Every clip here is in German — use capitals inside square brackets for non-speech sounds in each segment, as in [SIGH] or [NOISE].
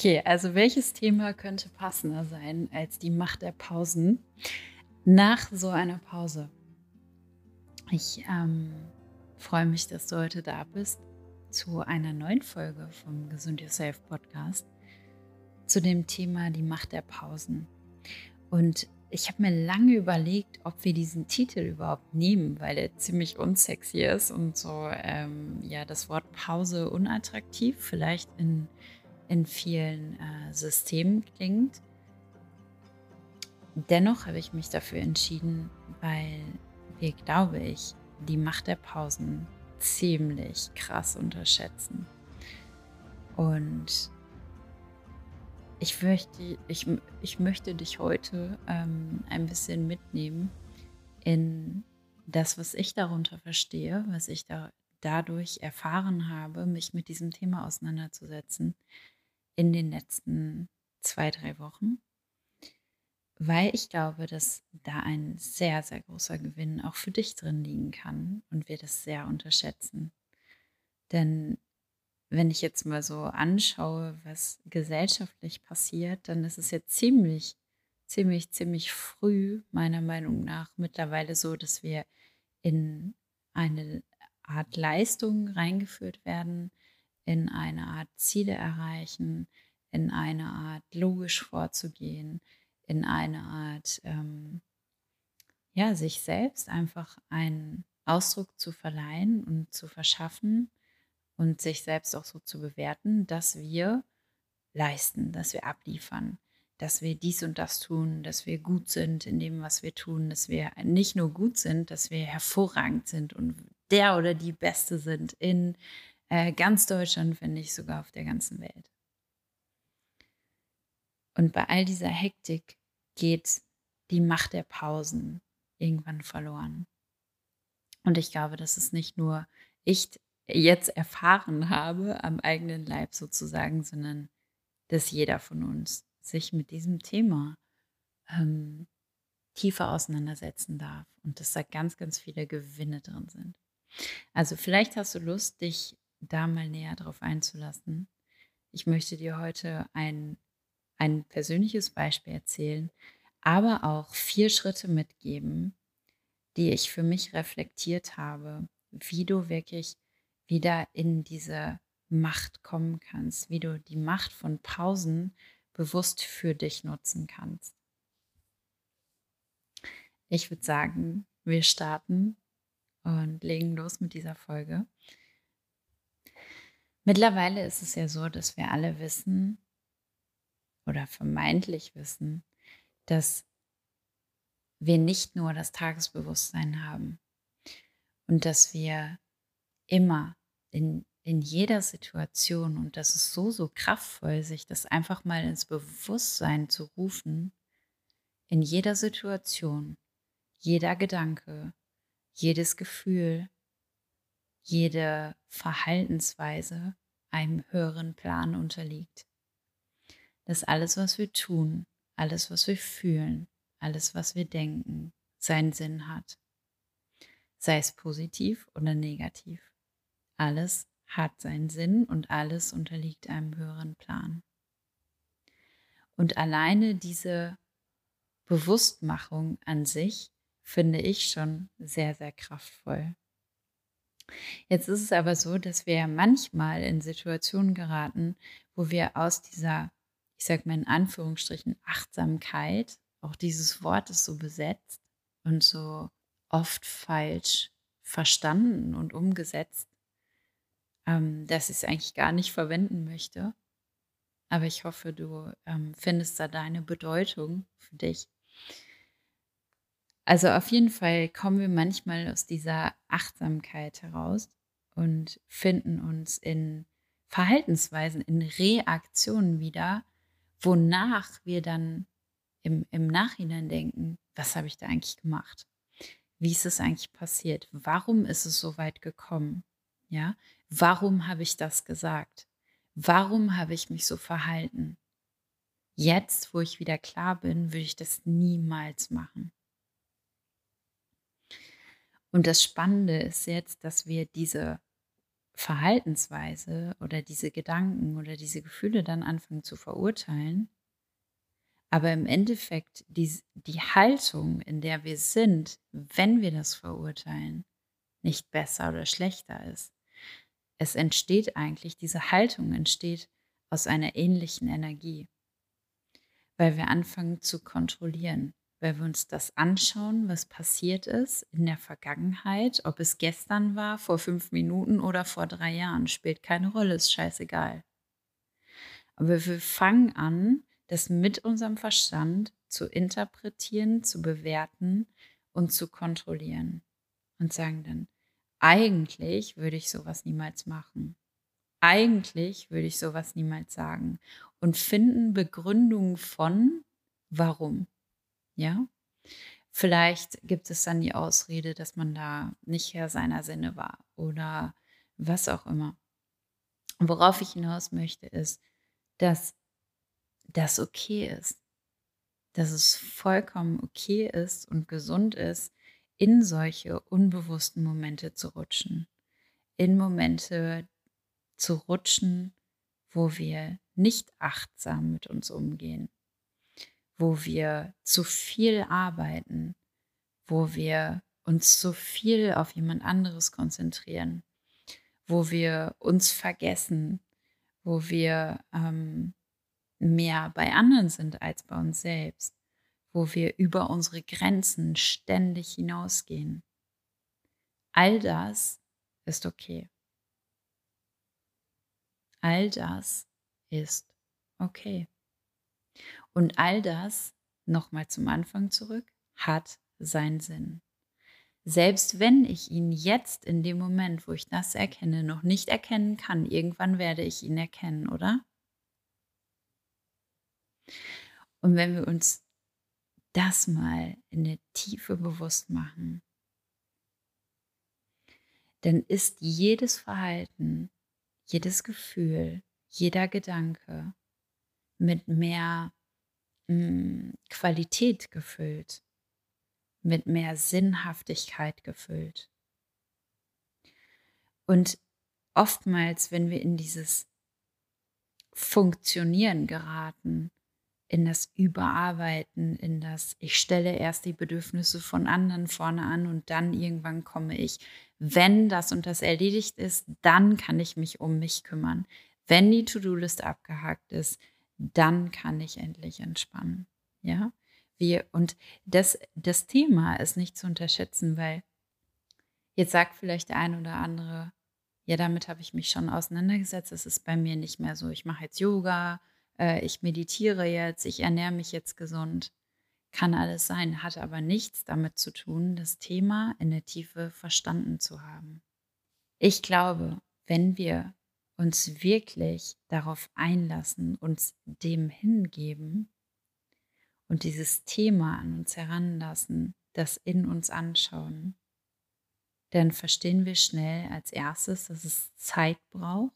Okay, also welches Thema könnte passender sein als die Macht der Pausen nach so einer Pause? Ich ähm, freue mich, dass du heute da bist zu einer neuen Folge vom Gesund Yourself Podcast zu dem Thema die Macht der Pausen. Und ich habe mir lange überlegt, ob wir diesen Titel überhaupt nehmen, weil er ziemlich unsexy ist und so, ähm, ja, das Wort Pause unattraktiv vielleicht in, in vielen äh, Systemen klingt. Dennoch habe ich mich dafür entschieden, weil wir, glaube ich, die Macht der Pausen ziemlich krass unterschätzen. Und ich möchte, ich, ich möchte dich heute ähm, ein bisschen mitnehmen in das, was ich darunter verstehe, was ich da dadurch erfahren habe, mich mit diesem Thema auseinanderzusetzen in den letzten zwei, drei Wochen, weil ich glaube, dass da ein sehr, sehr großer Gewinn auch für dich drin liegen kann und wir das sehr unterschätzen. Denn wenn ich jetzt mal so anschaue, was gesellschaftlich passiert, dann ist es jetzt ziemlich, ziemlich, ziemlich früh, meiner Meinung nach, mittlerweile so, dass wir in eine Art Leistung reingeführt werden, in eine Art Ziele erreichen, in eine Art logisch vorzugehen, in eine Art, ähm, ja, sich selbst einfach einen Ausdruck zu verleihen und zu verschaffen und sich selbst auch so zu bewerten, dass wir leisten, dass wir abliefern, dass wir dies und das tun, dass wir gut sind in dem, was wir tun, dass wir nicht nur gut sind, dass wir hervorragend sind und der oder die Beste sind in äh, ganz Deutschland, wenn nicht sogar auf der ganzen Welt. Und bei all dieser Hektik geht die Macht der Pausen irgendwann verloren. Und ich glaube, dass es nicht nur ich jetzt erfahren habe, am eigenen Leib sozusagen, sondern dass jeder von uns sich mit diesem Thema ähm, tiefer auseinandersetzen darf und dass da ganz, ganz viele Gewinne drin sind. Also vielleicht hast du Lust, dich da mal näher drauf einzulassen. Ich möchte dir heute ein, ein persönliches Beispiel erzählen, aber auch vier Schritte mitgeben, die ich für mich reflektiert habe, wie du wirklich wieder in diese Macht kommen kannst, wie du die Macht von Pausen bewusst für dich nutzen kannst. Ich würde sagen, wir starten und legen los mit dieser Folge. Mittlerweile ist es ja so, dass wir alle wissen oder vermeintlich wissen, dass wir nicht nur das Tagesbewusstsein haben und dass wir immer in, in jeder Situation, und das ist so, so kraftvoll, sich das einfach mal ins Bewusstsein zu rufen, in jeder Situation, jeder Gedanke, jedes Gefühl, jede Verhaltensweise einem höheren Plan unterliegt. Dass alles, was wir tun, alles, was wir fühlen, alles, was wir denken, seinen Sinn hat. Sei es positiv oder negativ. Alles hat seinen Sinn und alles unterliegt einem höheren Plan. Und alleine diese Bewusstmachung an sich finde ich schon sehr, sehr kraftvoll. Jetzt ist es aber so, dass wir manchmal in Situationen geraten, wo wir aus dieser, ich sage mal in Anführungsstrichen, Achtsamkeit, auch dieses Wort ist so besetzt und so oft falsch verstanden und umgesetzt, ähm, dass ich es eigentlich gar nicht verwenden möchte. Aber ich hoffe, du ähm, findest da deine Bedeutung für dich. Also auf jeden Fall kommen wir manchmal aus dieser Achtsamkeit heraus und finden uns in Verhaltensweisen, in Reaktionen wieder, wonach wir dann im, im Nachhinein denken, was habe ich da eigentlich gemacht? Wie ist es eigentlich passiert? Warum ist es so weit gekommen? Ja, warum habe ich das gesagt? Warum habe ich mich so verhalten? Jetzt, wo ich wieder klar bin, würde ich das niemals machen. Und das Spannende ist jetzt, dass wir diese Verhaltensweise oder diese Gedanken oder diese Gefühle dann anfangen zu verurteilen, aber im Endeffekt die, die Haltung, in der wir sind, wenn wir das verurteilen, nicht besser oder schlechter ist. Es entsteht eigentlich, diese Haltung entsteht aus einer ähnlichen Energie, weil wir anfangen zu kontrollieren, weil wir uns das anschauen, was passiert ist in der Vergangenheit, ob es gestern war, vor fünf Minuten oder vor drei Jahren, spielt keine Rolle, ist scheißegal. Aber wir fangen an, das mit unserem Verstand zu interpretieren, zu bewerten und zu kontrollieren. Und sagen dann, eigentlich würde ich sowas niemals machen. Eigentlich würde ich sowas niemals sagen. Und finden Begründungen von, warum. Ja? Vielleicht gibt es dann die Ausrede, dass man da nicht Herr seiner Sinne war oder was auch immer. Worauf ich hinaus möchte, ist, dass das okay ist. Dass es vollkommen okay ist und gesund ist, in solche unbewussten Momente zu rutschen. In Momente zu rutschen, wo wir nicht achtsam mit uns umgehen, wo wir zu viel arbeiten, wo wir uns zu viel auf jemand anderes konzentrieren, wo wir uns vergessen, wo wir ähm, mehr bei anderen sind als bei uns selbst, wo wir über unsere Grenzen ständig hinausgehen. All das ist okay. All das ist okay. Und all das, nochmal zum Anfang zurück, hat seinen Sinn. Selbst wenn ich ihn jetzt in dem Moment, wo ich das erkenne, noch nicht erkennen kann, irgendwann werde ich ihn erkennen, oder? Und wenn wir uns das mal in der Tiefe bewusst machen, dann ist jedes Verhalten, jedes Gefühl, jeder Gedanke mit mehr mh, hm, Qualität gefüllt, mit mehr Sinnhaftigkeit gefüllt. Und oftmals, wenn wir in dieses Funktionieren geraten, in das Überarbeiten, in das, ich stelle erst die Bedürfnisse von anderen vorne an und dann irgendwann komme ich. Wenn das und das erledigt ist, dann kann ich mich um mich kümmern. Wenn die To-Do-List abgehakt ist, dann kann ich endlich entspannen. Ja, wir, und das, das Thema ist nicht zu unterschätzen, weil jetzt sagt vielleicht der eine oder andere, ja, damit habe ich mich schon auseinandergesetzt. Es ist bei mir nicht mehr so. Ich mache jetzt Yoga, äh, ich meditiere jetzt, ich ernähre mich jetzt gesund. Kann alles sein, hat aber nichts damit zu tun, das Thema in der Tiefe verstanden zu haben. Ich glaube, wenn wir uns wirklich darauf einlassen, uns dem hingeben und dieses Thema an uns heranlassen, das in uns anschauen, dann verstehen wir schnell als erstes, dass es Zeit braucht,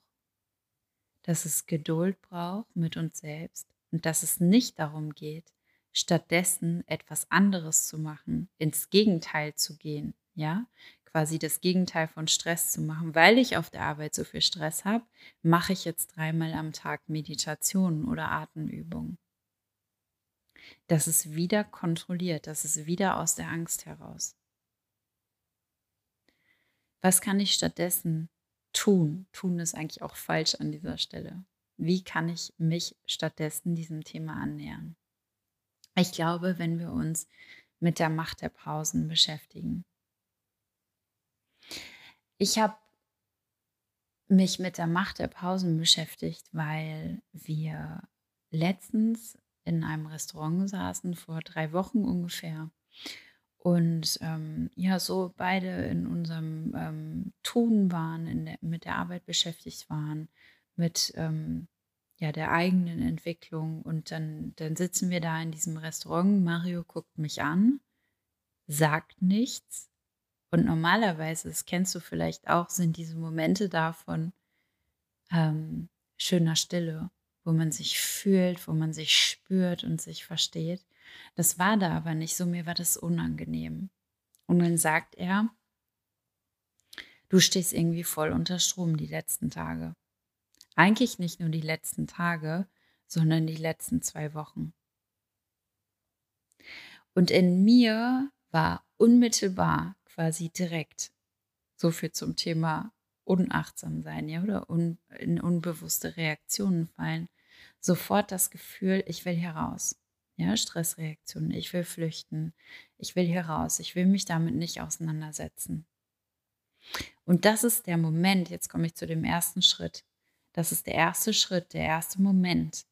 dass es Geduld braucht mit uns selbst und dass es nicht darum geht, stattdessen etwas anderes zu machen, ins Gegenteil zu gehen, ja, quasi das Gegenteil von Stress zu machen, weil ich auf der Arbeit so viel Stress habe, mache ich jetzt dreimal am Tag Meditationen oder Atemübungen. Das ist wieder kontrolliert, das ist wieder aus der Angst heraus. Was kann ich stattdessen tun. Tun ist eigentlich auch falsch an dieser Stelle. Wie kann ich mich stattdessen diesem Thema annähern? Ich glaube, wenn wir uns mit der Macht der Pausen beschäftigen. Ich habe mich mit der Macht der Pausen beschäftigt, weil wir letztens in einem Restaurant saßen, vor drei Wochen ungefähr, und ähm, ja, so beide in unserem ähm, Tun waren, der, mit der Arbeit beschäftigt waren, mit ähm, ja, der eigenen Entwicklung. Und dann, dann sitzen wir da in diesem Restaurant. Mario guckt mich an, sagt nichts. Und normalerweise, das kennst du vielleicht auch, sind diese Momente davon ähm, schöner Stille, wo man sich fühlt, wo man sich spürt und sich versteht. Das war da aber nicht so, mir war das unangenehm. Und dann sagt er, Du stehst irgendwie voll unter Strom die letzten Tage. Eigentlich nicht nur die letzten Tage, sondern die letzten zwei Wochen. Und in mir war unmittelbar quasi direkt so viel zum Thema unachtsam sein, ja, oder un, in unbewusste Reaktionen fallen. Sofort das Gefühl, ich will hier raus. Ja, Stressreaktionen, ich will flüchten, ich will hier raus, ich will mich damit nicht auseinandersetzen. Und das ist der Moment, jetzt komme ich zu dem ersten Schritt. Das ist der erste Schritt, der erste Moment,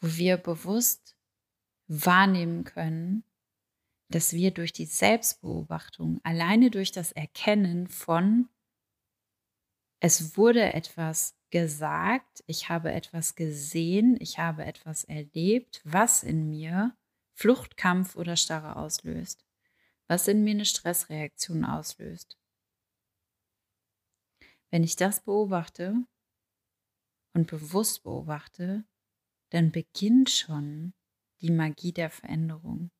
wo wir bewusst wahrnehmen können, dass wir durch die Selbstbeobachtung, alleine durch das Erkennen von, es wurde etwas gesagt, ich habe etwas gesehen, ich habe etwas erlebt, was in mir Flucht, Kampf oder Starre auslöst, was in mir eine Stressreaktion auslöst. Wenn ich das beobachte und bewusst beobachte, dann beginnt schon die Magie der Veränderung,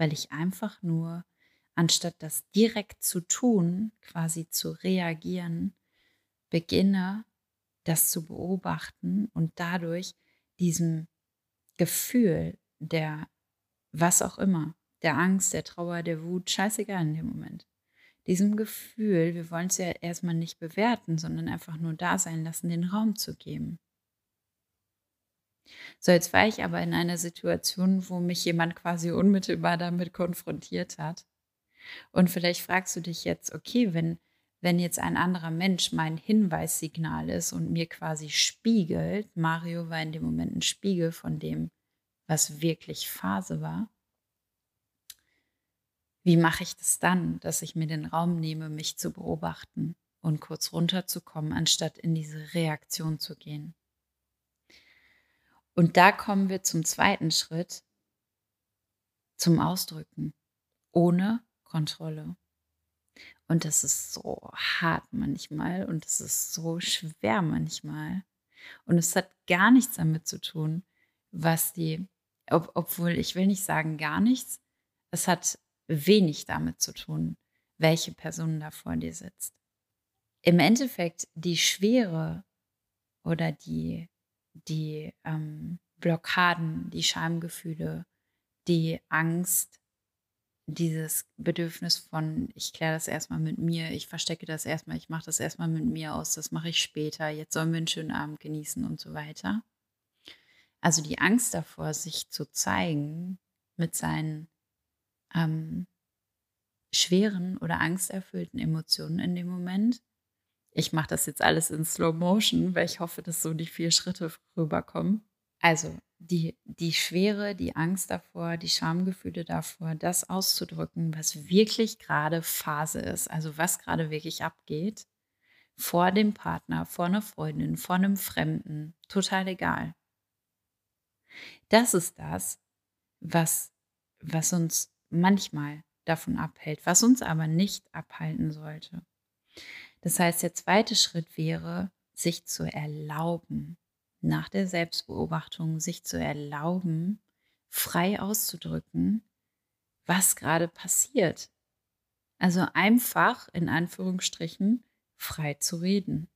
weil ich einfach nur, anstatt das direkt zu tun, quasi zu reagieren, beginne, das zu beobachten und dadurch diesem Gefühl der, was auch immer, der Angst, der Trauer, der Wut, scheißegal in dem Moment. Diesem Gefühl, wir wollen es ja erstmal nicht bewerten, sondern einfach nur da sein lassen, den Raum zu geben. So, jetzt war ich aber in einer Situation, wo mich jemand quasi unmittelbar damit konfrontiert hat. Und vielleicht fragst du dich jetzt, okay, wenn wenn jetzt ein anderer Mensch mein Hinweissignal ist und mir quasi spiegelt, Mario war in dem Moment ein Spiegel von dem, was wirklich Phase war, wie mache ich das dann, dass ich mir den Raum nehme, mich zu beobachten und kurz runterzukommen, anstatt in diese Reaktion zu gehen? Und da kommen wir zum zweiten Schritt, zum Ausdrücken, ohne Kontrolle. Und das ist so hart manchmal und es ist so schwer manchmal. Und es hat gar nichts damit zu tun, was die, ob, obwohl ich will nicht sagen gar nichts, es hat wenig damit zu tun, welche Person da vor dir sitzt. Im Endeffekt die Schwere oder die, die ähm, Blockaden, die Schamgefühle, die Angst, dieses Bedürfnis von, ich kläre das erstmal mit mir, ich verstecke das erstmal, ich mache das erstmal mit mir aus, das mache ich später, jetzt sollen wir einen schönen Abend genießen und so weiter. Also die Angst davor, sich zu zeigen mit seinen ähm, schweren oder angsterfüllten Emotionen in dem Moment. Ich mache das jetzt alles in Slow Motion, weil ich hoffe, dass so die vier Schritte rüberkommen. Also die, die Schwere, die Angst davor, die Schamgefühle davor, das auszudrücken, was wirklich gerade Phase ist, also was gerade wirklich abgeht, vor dem Partner, vor einer Freundin, vor einem Fremden, total egal. Das ist das, was, was uns manchmal davon abhält, was uns aber nicht abhalten sollte. Das heißt, der zweite Schritt wäre, sich zu erlauben, nach der Selbstbeobachtung sich zu erlauben, frei auszudrücken, was gerade passiert. Also einfach, in Anführungsstrichen, frei zu reden.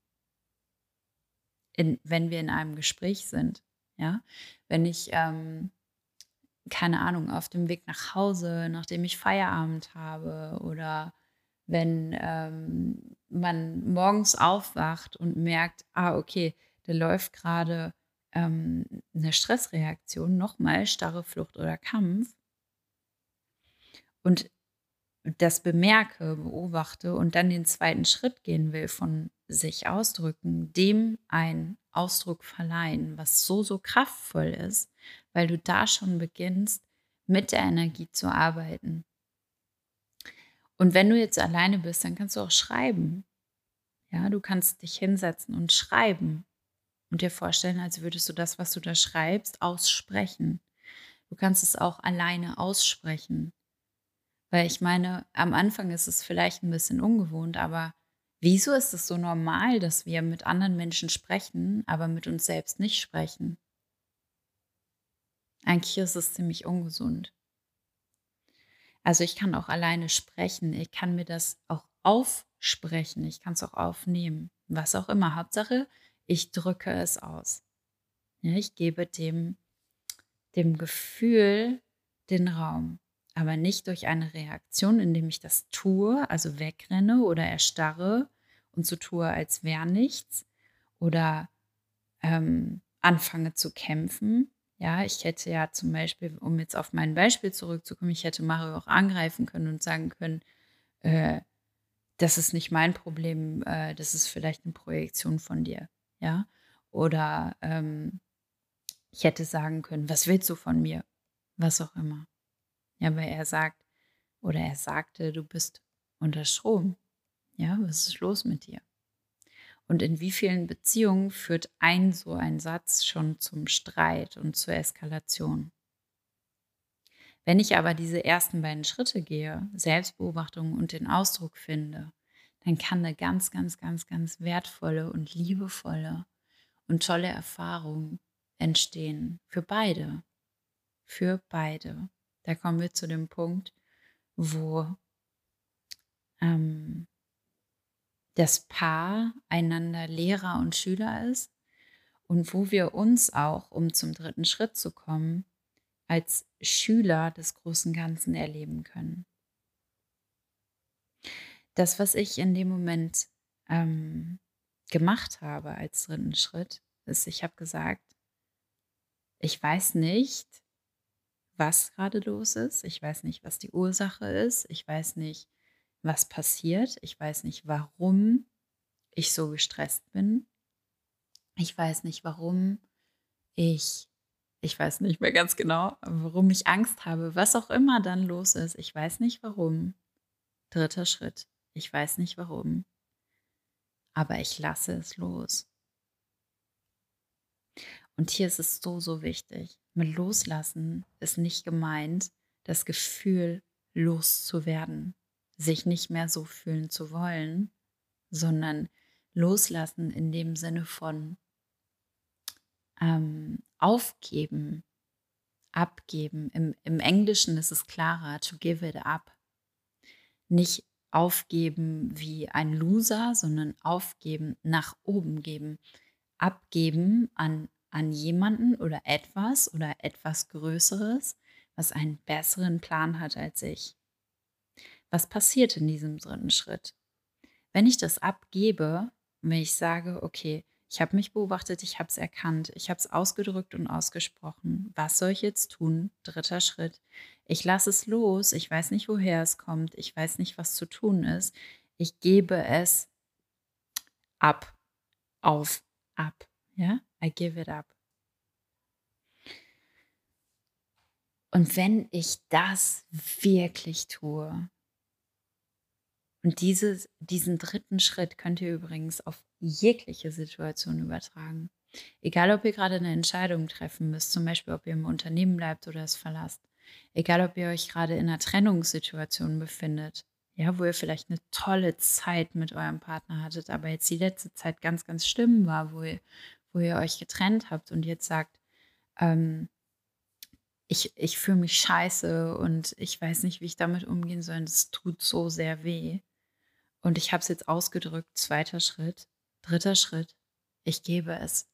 In, wenn wir in einem Gespräch sind. Ja, wenn ich, ähm, keine Ahnung, auf dem Weg nach Hause, nachdem ich Feierabend habe oder wenn ähm, man morgens aufwacht und merkt, ah, okay, da läuft gerade ähm, eine Stressreaktion, nochmal starre Flucht oder Kampf. Und das bemerke, beobachte und dann den zweiten Schritt gehen will von sich ausdrücken, dem einen Ausdruck verleihen, was so, so kraftvoll ist, weil du da schon beginnst, mit der Energie zu arbeiten. Und wenn du jetzt alleine bist, dann kannst du auch schreiben. Ja, du kannst dich hinsetzen und schreiben und dir vorstellen, als würdest du das, was du da schreibst, aussprechen. Du kannst es auch alleine aussprechen. Weil ich meine, am Anfang ist es vielleicht ein bisschen ungewohnt, aber wieso ist es so normal, dass wir mit anderen Menschen sprechen, aber mit uns selbst nicht sprechen? Eigentlich ist es ziemlich ungesund. Also ich kann auch alleine sprechen, ich kann mir das auch aufsprechen, ich kann es auch aufnehmen, was auch immer. Hauptsache, ich drücke es aus. Ich gebe dem, dem Gefühl den Raum, aber nicht durch eine Reaktion, indem ich das tue, also wegrenne oder erstarre und so tue, als wäre nichts oder ähm, anfange zu kämpfen, ja, ich hätte ja zum Beispiel, um jetzt auf mein Beispiel zurückzukommen, ich hätte Mario auch angreifen können und sagen können, äh, das ist nicht mein Problem, äh, das ist vielleicht eine Projektion von dir, ja. Oder ähm, ich hätte sagen können, was willst du von mir? Was auch immer. Ja, weil er sagt, oder er sagte, du bist unter Strom. Ja, was ist los mit dir? Und in wie vielen Beziehungen führt ein so ein Satz schon zum Streit und zur Eskalation? Wenn ich aber diese ersten beiden Schritte gehe, Selbstbeobachtung und den Ausdruck finde, dann kann eine ganz, ganz, ganz, ganz wertvolle und liebevolle und tolle Erfahrung entstehen. Für beide. Für beide. Da kommen wir zu dem Punkt, wo ähm, das Paar einander Lehrer und Schüler ist und wo wir uns auch, um zum dritten Schritt zu kommen, als Schüler des großen Ganzen erleben können. Das, was ich in dem Moment ähm, gemacht habe als dritten Schritt, ist, ich habe gesagt, ich weiß nicht, was gerade los ist. Ich weiß nicht, was die Ursache ist. Ich weiß nicht, was passiert. Ich weiß nicht, warum ich so gestresst bin. Ich weiß nicht, warum ich, ich weiß nicht mehr ganz genau, warum ich Angst habe, was auch immer dann los ist. Ich weiß nicht warum. Dritter Schritt. Ich weiß nicht warum. Aber ich lasse es los. Und hier ist es so, so wichtig. Mit Loslassen ist nicht gemeint, das Gefühl loszuwerden sich nicht mehr so fühlen zu wollen, sondern loslassen in dem Sinne von ähm, aufgeben, abgeben. Im, Im Englischen ist es klarer, to give it up. Nicht aufgeben wie ein Loser, sondern aufgeben, nach oben geben, abgeben an, an jemanden oder etwas oder etwas Größeres, was einen besseren Plan hat als ich. Was passiert in diesem dritten Schritt? Wenn ich das abgebe, wenn ich sage, okay, ich habe mich beobachtet, ich habe es erkannt, ich habe es ausgedrückt und ausgesprochen. Was soll ich jetzt tun? Dritter Schritt. Ich lasse es los, ich weiß nicht, woher es kommt, ich weiß nicht, was zu tun ist. Ich gebe es ab, auf, ab. Ja, I give it up. Und wenn ich das wirklich tue, und dieses, diesen dritten Schritt könnt ihr übrigens auf jegliche Situation übertragen. Egal, ob ihr gerade eine Entscheidung treffen müsst, zum Beispiel, ob ihr im Unternehmen bleibt oder es verlasst. Egal, ob ihr euch gerade in einer Trennungssituation befindet, ja, wo ihr vielleicht eine tolle Zeit mit eurem Partner hattet, aber jetzt die letzte Zeit ganz, ganz schlimm war, wo ihr, wo ihr euch getrennt habt und jetzt sagt, ähm, ich, ich fühle mich scheiße und ich weiß nicht, wie ich damit umgehen soll. Es tut so sehr weh. Und ich habe es jetzt ausgedrückt, zweiter Schritt, dritter Schritt, ich gebe es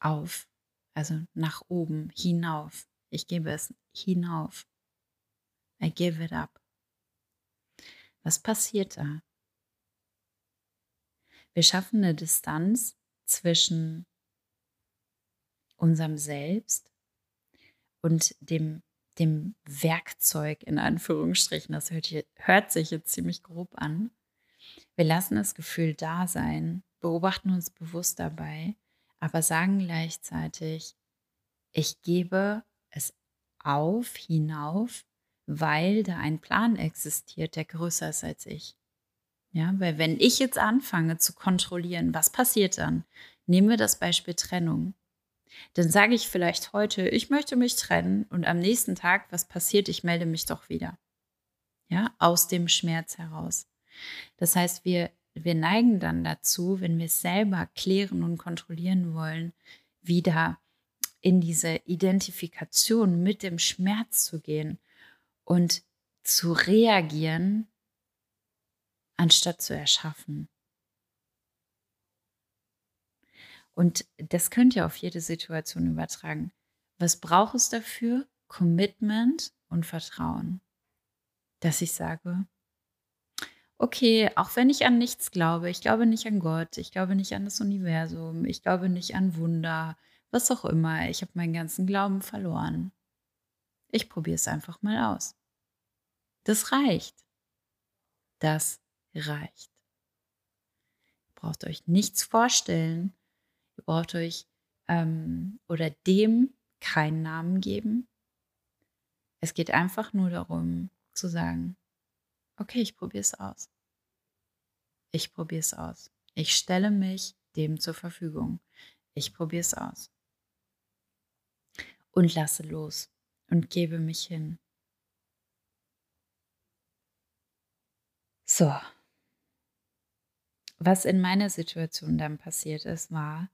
auf, also nach oben, hinauf. Ich gebe es hinauf. I give it up. Was passiert da? Wir schaffen eine Distanz zwischen unserem Selbst und dem, dem Werkzeug in Anführungsstrichen. Das hört, hier, hört sich jetzt ziemlich grob an, wir lassen das Gefühl da sein, beobachten uns bewusst dabei, aber sagen gleichzeitig, ich gebe es auf, hinauf, weil da ein Plan existiert, der größer ist als ich. Ja, weil wenn ich jetzt anfange zu kontrollieren, was passiert dann? Nehmen wir das Beispiel Trennung. Dann sage ich vielleicht heute, ich möchte mich trennen und am nächsten Tag, was passiert? Ich melde mich doch wieder. Ja, aus dem Schmerz heraus. Das heißt, wir, wir neigen dann dazu, wenn wir es selber klären und kontrollieren wollen, wieder in diese Identifikation mit dem Schmerz zu gehen und zu reagieren, anstatt zu erschaffen. Und das könnt ihr auf jede Situation übertragen. Was braucht es dafür? Commitment und Vertrauen. Dass ich sage, okay, auch wenn ich an nichts glaube, ich glaube nicht an Gott, ich glaube nicht an das Universum, ich glaube nicht an Wunder, was auch immer, ich habe meinen ganzen Glauben verloren. Ich probiere es einfach mal aus. Das reicht. Das reicht. Ihr braucht euch nichts vorstellen, Ihr braucht euch ähm, oder dem keinen Namen geben. Es geht einfach nur darum zu sagen, okay, ich probiere es aus. Ich probiere es aus. Ich stelle mich dem zur Verfügung. Ich probiere es aus. Und lasse los und gebe mich hin. So. Was in meiner Situation dann passiert ist, war,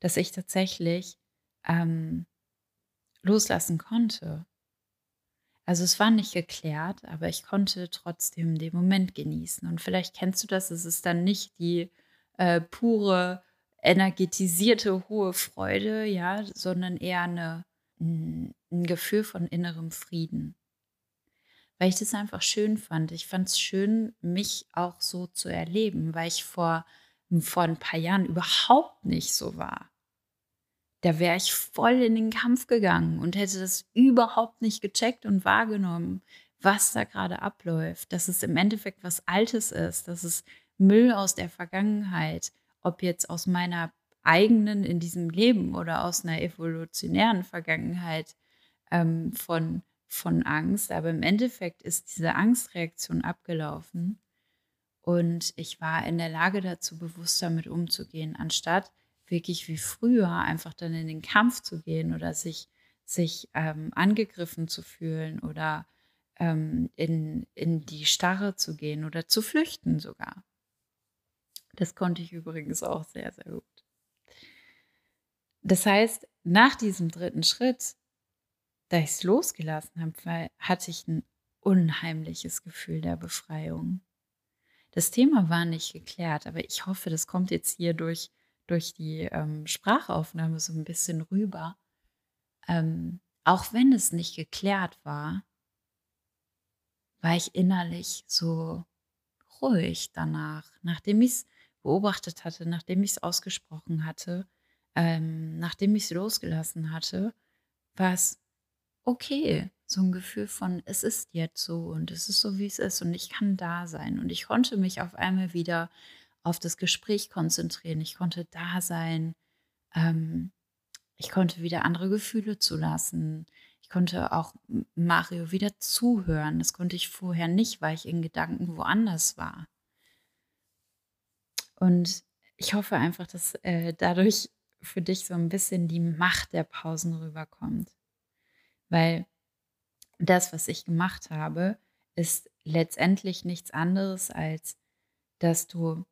dass ich tatsächlich ähm, loslassen konnte. Also es war nicht geklärt, aber ich konnte trotzdem den Moment genießen. Und vielleicht kennst du das, es ist dann nicht die äh, pure, energetisierte, hohe Freude, ja, sondern eher eine, ein Gefühl von innerem Frieden. Weil ich das einfach schön fand. Ich fand es schön, mich auch so zu erleben, weil ich vor, vor ein paar Jahren überhaupt nicht so war da wäre ich voll in den Kampf gegangen und hätte das überhaupt nicht gecheckt und wahrgenommen, was da gerade abläuft, dass es im Endeffekt was Altes ist, dass es Müll aus der Vergangenheit, ob jetzt aus meiner eigenen in diesem Leben oder aus einer evolutionären Vergangenheit ähm, von, von Angst. Aber im Endeffekt ist diese Angstreaktion abgelaufen und ich war in der Lage dazu, bewusst damit umzugehen, anstatt wirklich wie früher einfach dann in den Kampf zu gehen oder sich, sich ähm, angegriffen zu fühlen oder ähm, in, in die Starre zu gehen oder zu flüchten sogar. Das konnte ich übrigens auch sehr, sehr gut. Das heißt, nach diesem dritten Schritt, da ich es losgelassen habe, hatte ich ein unheimliches Gefühl der Befreiung. Das Thema war nicht geklärt, aber ich hoffe, das kommt jetzt hier durch durch die ähm, Sprachaufnahme so ein bisschen rüber. Ähm, auch wenn es nicht geklärt war, war ich innerlich so ruhig danach, nachdem ich es beobachtet hatte, nachdem ich es ausgesprochen hatte, ähm, nachdem ich es losgelassen hatte, war es okay. So ein Gefühl von, es ist jetzt so und es ist so, wie es ist und ich kann da sein. Und ich konnte mich auf einmal wieder auf das Gespräch konzentrieren. Ich konnte da sein. Ähm, ich konnte wieder andere Gefühle zulassen. Ich konnte auch Mario wieder zuhören. Das konnte ich vorher nicht, weil ich in Gedanken woanders war. Und ich hoffe einfach, dass äh, dadurch für dich so ein bisschen die Macht der Pausen rüberkommt. Weil das, was ich gemacht habe, ist letztendlich nichts anderes, als dass du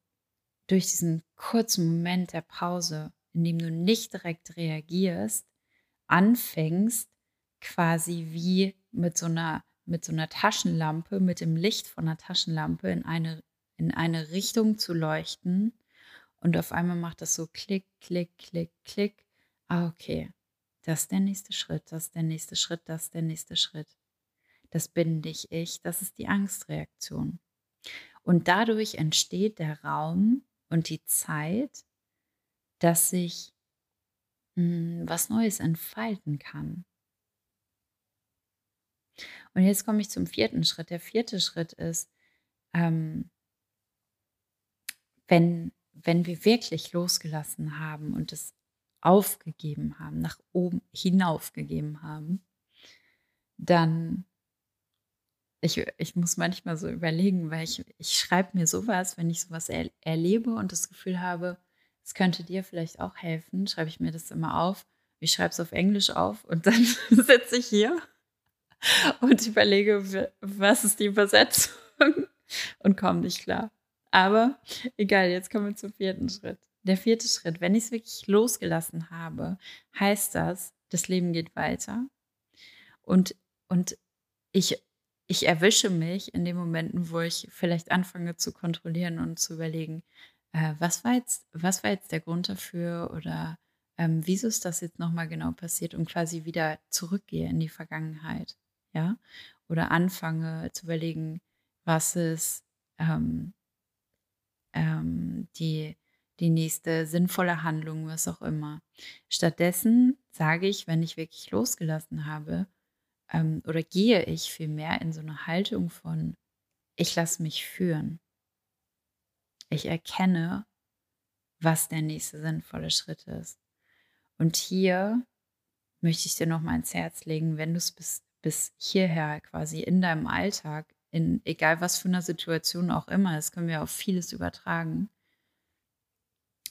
durch diesen kurzen Moment der Pause, in dem du nicht direkt reagierst, anfängst, quasi wie mit so einer, mit so einer Taschenlampe, mit dem Licht von einer Taschenlampe in eine, in eine Richtung zu leuchten. Und auf einmal macht das so Klick, Klick, Klick, Klick. Ah, okay. Das ist der nächste Schritt, das ist der nächste Schritt, das ist der nächste Schritt. Das bin nicht ich, das ist die Angstreaktion. Und dadurch entsteht der Raum und die Zeit, dass sich mh, hm, was Neues entfalten kann. Und jetzt komme ich zum vierten Schritt. Der vierte Schritt ist, ähm, wenn, wenn wir wirklich losgelassen haben und es aufgegeben haben, nach oben hinaufgegeben haben, dann ich, ich muss manchmal so überlegen, weil ich, ich schreibe mir sowas, wenn ich sowas er, erlebe und das Gefühl habe, es könnte dir vielleicht auch helfen, schreibe ich mir das immer auf. Ich schreibe es auf Englisch auf und dann [LAUGHS] sitze ich hier und überlege, was ist die Übersetzung [LAUGHS] und komme nicht klar. Aber egal, jetzt kommen wir zum vierten Schritt. Der vierte Schritt, wenn ich es wirklich losgelassen habe, heißt das, das Leben geht weiter. Und, und ich ich erwische mich in den Momenten, wo ich vielleicht anfange zu kontrollieren und zu überlegen, äh, was war jetzt, was war jetzt der Grund dafür oder ähm, wieso ist das jetzt nochmal genau passiert und quasi wieder zurückgehe in die Vergangenheit, ja? Oder anfange zu überlegen, was ist ähm, ähm, die, die nächste sinnvolle Handlung, was auch immer. Stattdessen sage ich, wenn ich wirklich losgelassen habe, ähm, oder gehe ich vielmehr in so eine Haltung von, ich lasse mich führen. Ich erkenne, was der nächste sinnvolle Schritt ist. Und hier möchte ich dir noch mal ins Herz legen, wenn du es bis, bis hierher quasi in deinem Alltag, in egal was für einer Situation auch immer, das können wir auf vieles übertragen,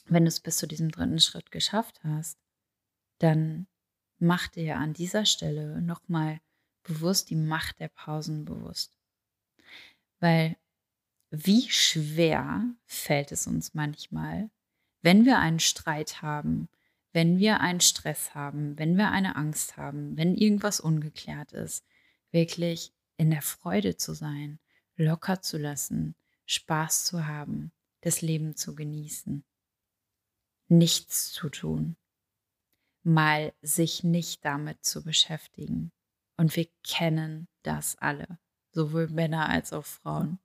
wenn du es bis zu diesem dritten Schritt geschafft hast, dann mach dir an dieser Stelle nochmal bewusst die Macht der Pausen bewusst. Weil wie schwer fällt es uns manchmal, wenn wir einen Streit haben, wenn wir einen Stress haben, wenn wir eine Angst haben, wenn irgendwas ungeklärt ist, wirklich in der Freude zu sein, locker zu lassen, Spaß zu haben, das Leben zu genießen, nichts zu tun, mal sich nicht damit zu beschäftigen. Und wir kennen das alle, sowohl Männer als auch Frauen.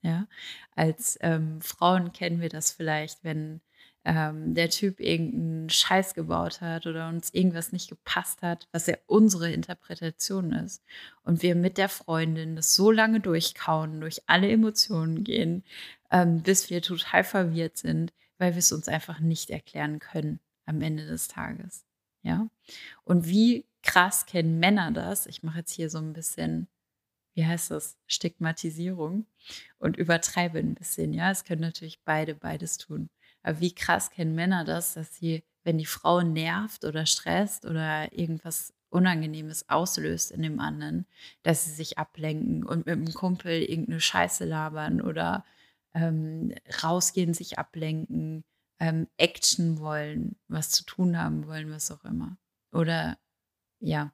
Ja, als ähm, Frauen kennen wir das vielleicht, wenn ähm, der Typ irgendeinen Scheiß gebaut hat oder uns irgendwas nicht gepasst hat, was ja unsere Interpretation ist. Und wir mit der Freundin das so lange durchkauen, durch alle Emotionen gehen, ähm, bis wir total verwirrt sind, weil wir es uns einfach nicht erklären können am Ende des Tages. Ja. Und wie krass kennen Männer das? Ich mache jetzt hier so ein bisschen wie heißt das, Stigmatisierung und übertreibe ein bisschen. Ja, es können natürlich beide beides tun. Aber wie krass kennen Männer das, dass sie, wenn die Frau nervt oder stresst oder irgendwas Unangenehmes auslöst in dem anderen, dass sie sich ablenken und mit einem Kumpel irgendeine Scheiße labern oder ähm, rausgehen, sich ablenken, ähm, Action wollen, was zu tun haben wollen, was auch immer. Oder ja,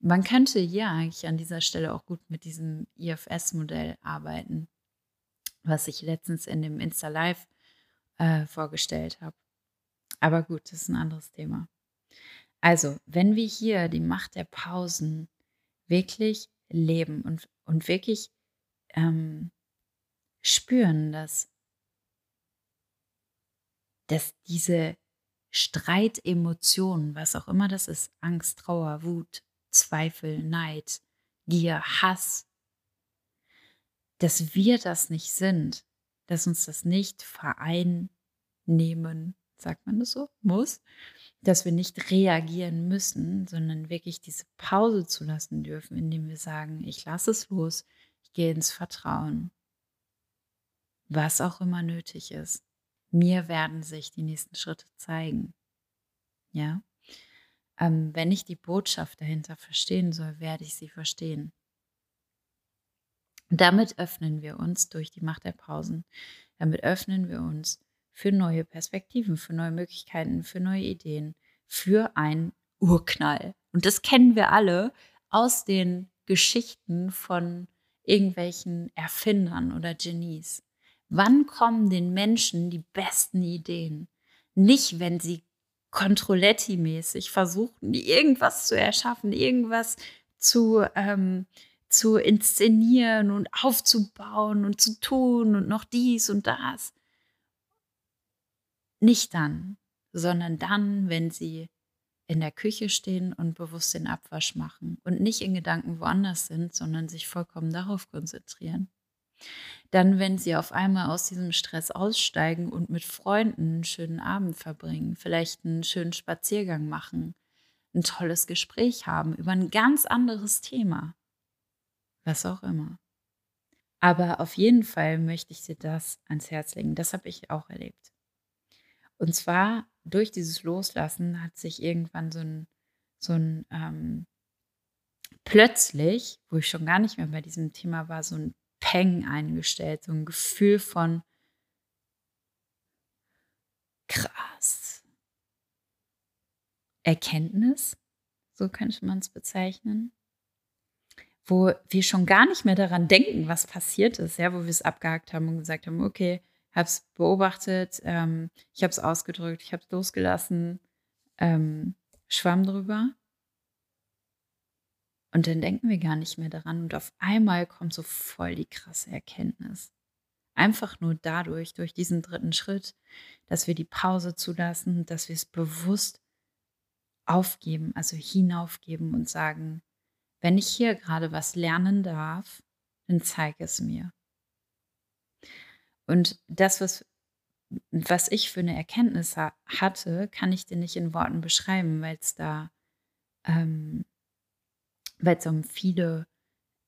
man könnte hier eigentlich an dieser Stelle auch gut mit diesem IFS-Modell arbeiten, was ich letztens in dem Insta Live äh, vorgestellt habe. Aber gut, das ist ein anderes Thema. Also, wenn wir hier die Macht der Pausen wirklich leben und, und wirklich ähm, spüren, dass, dass diese Streitemotionen, was auch immer das ist, Angst, Trauer, Wut, Zweifel, Neid, Gier, Hass, dass wir das nicht sind, dass uns das nicht vereinnehmen, sagt man das so, muss, dass wir nicht reagieren müssen, sondern wirklich diese Pause zulassen dürfen, indem wir sagen, ich lasse es los, ich gehe ins Vertrauen, was auch immer nötig ist. Mir werden sich die nächsten Schritte zeigen. Ja? Ähm, wenn ich die Botschaft dahinter verstehen soll, werde ich sie verstehen. damit öffnen wir uns durch die Macht der Pausen. Damit öffnen wir uns für neue Perspektiven, für neue Möglichkeiten, für neue Ideen, für einen Urknall. Und das kennen wir alle aus den Geschichten von irgendwelchen Erfindern oder Genies. Wann kommen den Menschen die besten Ideen? Nicht, wenn sie Controletti-mäßig versuchen, irgendwas zu erschaffen, irgendwas zu, ähm, zu inszenieren und aufzubauen und zu tun und noch dies und das. Nicht dann, sondern dann, wenn sie in der Küche stehen und bewusst den Abwasch machen und nicht in Gedanken woanders sind, sondern sich vollkommen darauf konzentrieren. Dann, wenn sie auf einmal aus diesem Stress aussteigen und mit Freunden einen schönen Abend verbringen, vielleicht einen schönen Spaziergang machen, ein tolles Gespräch haben über ein ganz anderes Thema. Was auch immer. Aber auf jeden Fall möchte ich dir das ans Herz legen. Das habe ich auch erlebt. Und zwar durch dieses Loslassen hat sich irgendwann so ein, so ein ähm, plötzlich, wo ich schon gar nicht mehr bei diesem Thema war, so ein Peng eingestellt, so ein Gefühl von krass. Erkenntnis, so könnte man es bezeichnen. wo wir schon gar nicht mehr daran denken, was passiert ist, ja, wo wir es abgehakt haben und gesagt haben, okay, habe es beobachtet, ähm, ich habe es ausgedrückt, ich habe es losgelassen, ähm, schwamm drüber. Und dann denken wir gar nicht mehr daran und auf einmal kommt so voll die krasse Erkenntnis. Einfach nur dadurch, durch diesen dritten Schritt, dass wir die Pause zulassen, dass wir es bewusst aufgeben, also hinaufgeben und sagen, wenn ich hier gerade was lernen darf, dann zeig es mir. Und das, was, was ich für eine Erkenntnis hatte, kann ich dir nicht in Worten beschreiben, weil es da, ähm, weil es um viele,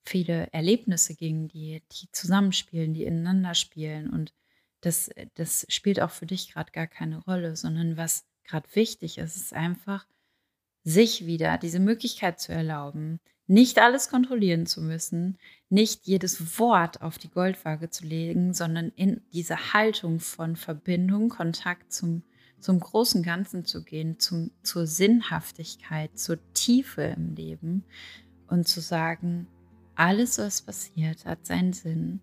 viele Erlebnisse ging, die, die zusammenspielen, die ineinander spielen. Und das, das spielt auch für dich gerade gar keine Rolle, sondern was gerade wichtig ist, ist einfach, sich wieder diese Möglichkeit zu erlauben, nicht alles kontrollieren zu müssen, nicht jedes Wort auf die Goldwaage zu legen, sondern in diese Haltung von Verbindung, Kontakt zum, zum großen Ganzen zu gehen, zum, zur Sinnhaftigkeit, zur Tiefe im Leben und zu sagen, alles, was passiert, hat seinen Sinn.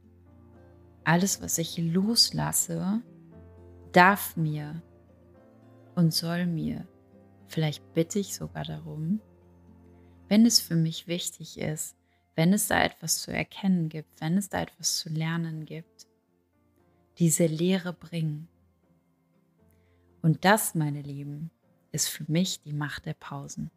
Alles, was ich loslasse, darf mir und soll mir. Vielleicht bitte ich sogar darum, wenn es für mich wichtig ist, wenn es da etwas zu erkennen gibt, wenn es da etwas zu lernen gibt, diese Lehre bringen. Und das, meine Lieben, ist für mich die Macht der Pausen.